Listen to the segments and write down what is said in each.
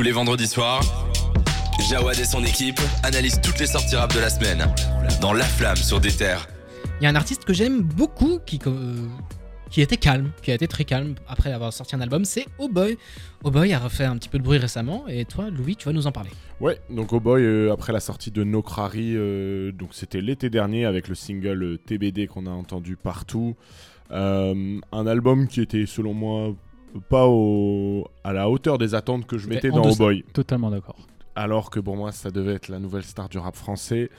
Tous les vendredis soirs, Jawad et son équipe analysent toutes les sorties rap de la semaine dans La Flamme sur des terres. Il y a un artiste que j'aime beaucoup qui, euh, qui était calme, qui a été très calme après avoir sorti un album, c'est Oh Boy. Oh Boy a refait un petit peu de bruit récemment et toi, Louis, tu vas nous en parler. Ouais, donc Oh Boy, euh, après la sortie de Nokrari, euh, donc c'était l'été dernier avec le single TBD qu'on a entendu partout. Euh, un album qui était selon moi pas au, à la hauteur des attentes que je C'était mettais dans Oh. Boy. Totalement d'accord. alors que pour moi ça devait être la nouvelle star du rap français.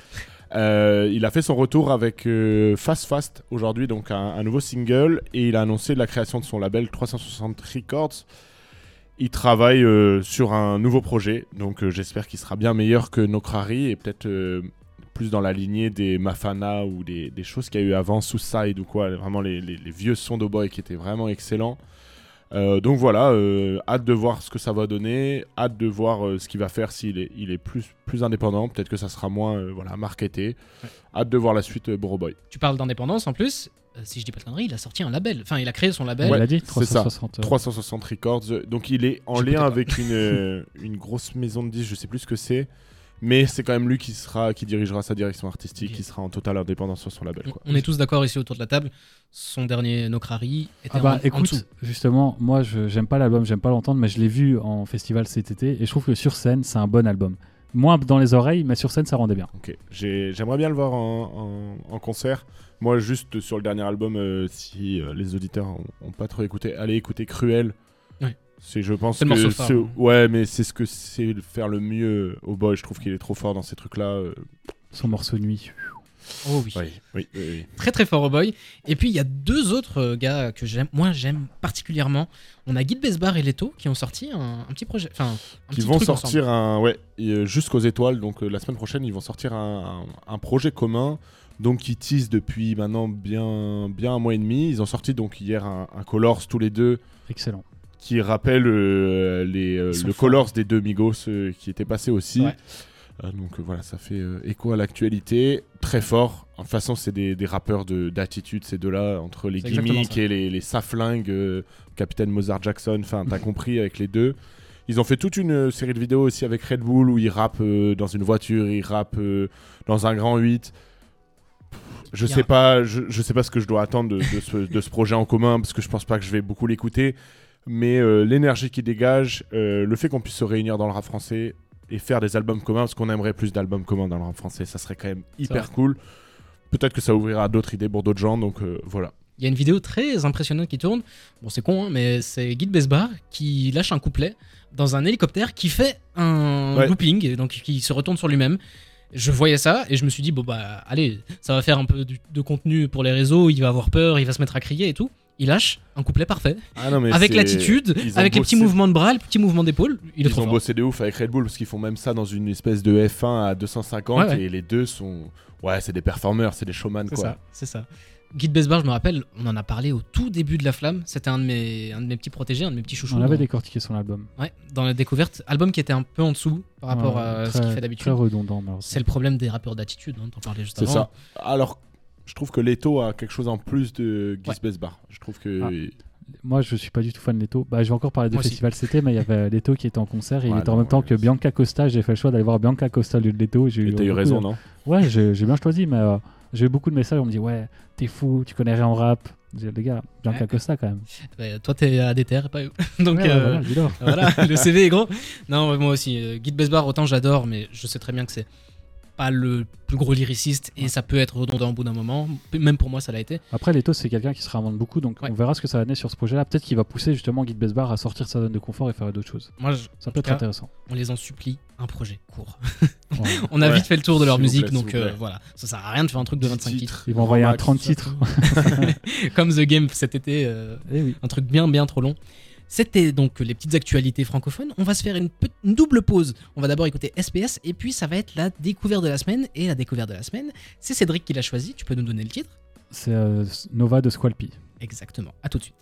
Euh, il a fait son retour avec euh, Fast Fast aujourd'hui, donc un, un nouveau single, et il a annoncé la création de son label 360 Records. Il travaille euh, sur un nouveau projet, donc j'espère qu'il sera bien meilleur que Nokrari et peut-être plus dans la lignée des Mafana ou des, des choses qu'il y a eu avant, Suicide ou quoi, vraiment les, les- les vieux sons d'O-Boy qui étaient vraiment excellents. Euh, donc voilà, euh, hâte de voir ce que ça va donner, hâte de voir euh, ce qu'il va faire s'il est, il est plus, plus indépendant, peut-être que ça sera moins euh, voilà, marketé. Hâte de voir la suite euh, Boro Boy. Tu parles d'indépendance en plus. euh, si je dis pas de conneries, il a sorti un label. Enfin, il a créé son label. il a dit c'est ça. 360. euh, 360 Records, donc il est en lien avec une, euh, une grosse maison de disques, je sais plus ce que c'est, mais c'est quand même lui qui, sera, qui dirigera sa direction artistique, qui sera en totale indépendance sur son label. On- Quoi. On est tous d'accord ici autour de la table. Son dernier Nokrari était Ah bah en, en écoute, dessous. justement, moi je j'aime pas l'album, j'aime pas l'entendre, mais je l'ai vu en festival cet été et je trouve que sur scène c'est un bon album. Moins dans les oreilles, mais sur scène ça rendait bien. Ok, J'ai- j'aimerais bien le voir en, en- en concert. Moi, juste sur le dernier album, euh, si euh, les auditeurs ont, ont pas trop écouté, allez écouter Cruel. Ouais. C'est, je pense que morceau phare, hein. ouais, mais c'est ce que c'est faire le mieux au boy. Je trouve qu'il est trop fort dans ces trucs-là. euh. Son morceau nuit. Oh oui. Oui, oui, oui, oui. Très très fort au boy. Et puis il y a deux autres euh, gars que j'aime, moi j'aime particulièrement. On a Guy Besbar et Leto qui ont sorti un, un petit projet. Enfin, un Qui vont truc sortir un, ouais, euh, jusqu'aux étoiles. Donc la semaine prochaine, ils vont sortir un, un- un projet commun. Donc ils teasent depuis maintenant bien, bien un mois et demi. Ils ont sorti donc hier un, un Colors tous les deux. Excellent. Qui rappelle euh, les, euh, le. Colors des deux Migos euh, qui était passé aussi. Ouais. Donc voilà, ça fait écho à l'actualité. Très fort. En toute façon, c'est des, des rappeurs de- d'attitude, ces deux-là, entre les gimmicks et les, les saflingues, Capitaine Mozart Jackson, enfin, t'as compris avec les deux. Ils ont fait toute une série de vidéos aussi avec Red Bull où ils rappent dans une voiture, ils rappent dans un grand 8. Je sais pas, je, je sais pas ce que je dois attendre de, de ce, de ce projet en commun parce que je pense pas que je vais beaucoup l'écouter. Mais euh, l'énergie qu'il dégage, euh, le fait qu'on puisse se réunir dans le rap français et faire des albums communs, parce qu'on aimerait plus d'albums communs dans le rap français, ça serait quand même hyper cool. Peut-être que ça ouvrira d'autres idées pour d'autres gens, donc euh, voilà. Il y a une vidéo très impressionnante qui tourne. Bon, c'est con, hein, mais c'est Guy Besbar qui lâche un couplet dans un hélicoptère qui fait un Ouais. looping, et donc qui se retourne sur lui-même. Je voyais ça et je me suis dit, bon bah allez, ça va faire un peu de contenu pour les réseaux, il va avoir peur, il va se mettre à crier et tout. Il lâche un couplet parfait, Ah non, mais avec l'attitude, avec les petits mouvements de bras, les petits mouvements d'épaule. Il est Ils trop ont fort. bossé de ouf avec Red Bull parce qu'ils font même ça dans une espèce de F1 à 250 Ouais, ouais. et les deux sont. Ouais, c'est des performeurs, c'est des showman C'est quoi. ça, c'est ça. Guy Besbar, je me rappelle, on en a parlé au tout début de La Flamme. C'était un de mes, un de mes petits protégés, un de mes petits chouchous. On avait dans- décortiqué son album. Ouais, dans la découverte, album qui était un peu en dessous par rapport Ouais, à ce très- qu'il fait Très d'habitude. redondant. malheureusement. C'est le problème des rappeurs d'attitude, hein, t'en parlais juste C'est avant. ça. Alors, je trouve que Leto a quelque chose en plus de Guy Ouais. Besbar. Je trouve que. Ah. Moi, je suis pas du tout fan de Leto. Bah, je vais encore parler des Moi aussi. festivals CT, mais il y avait Leto qui était en concert et il était en même temps que Bianca Costa. J'ai fait le choix d'aller voir Bianca Costa au lieu de Leto. J'ai Et t'as eu beaucoup raison, de- non? Ouais, j'ai bien choisi, mais euh, j'ai eu beaucoup de messages. On me dit, ouais, t'es fou, tu connais rien en rap. Je dis, les gars, Bianca Ouais. Costa quand même. Toi, t'es à des terres, pas eux. Donc, euh, voilà, le CV est gros. Non, moi aussi, euh, Guy Besbar, autant j'adore, mais je sais très bien que c'est pas le plus gros lyriciste et ça peut être redondant au bout d'un moment. Même pour moi, ça l'a été. Après, Leto, c'est quelqu'un qui se réinvente beaucoup, donc Ouais. on verra ce que ça va donner sur ce projet-là. Peut-être qu'il va pousser justement Guy Besbar à sortir de sa zone de confort et faire d'autres choses. Moi, je- Ça peut être cas, intéressant. on les en supplie, un projet court. Ouais. On a Ouais, vite fait le tour de leur musique, plaît, donc euh, voilà. Ça sert à rien de faire un truc de 10 25 titres. Ils vont envoyer un Max, 30 ça. titres. Comme The Game cet été. euh, Eh oui. un truc bien bien trop long. C'était donc les petites actualités francophones. On va se faire une, double pause. On va d'abord écouter SPS et puis ça va être la découverte de la semaine. Et la découverte de la semaine, c'est Cédric qui l'a choisi. Tu peux nous donner le titre? C'est euh, Nova de Squalpy. Exactement. À tout de suite.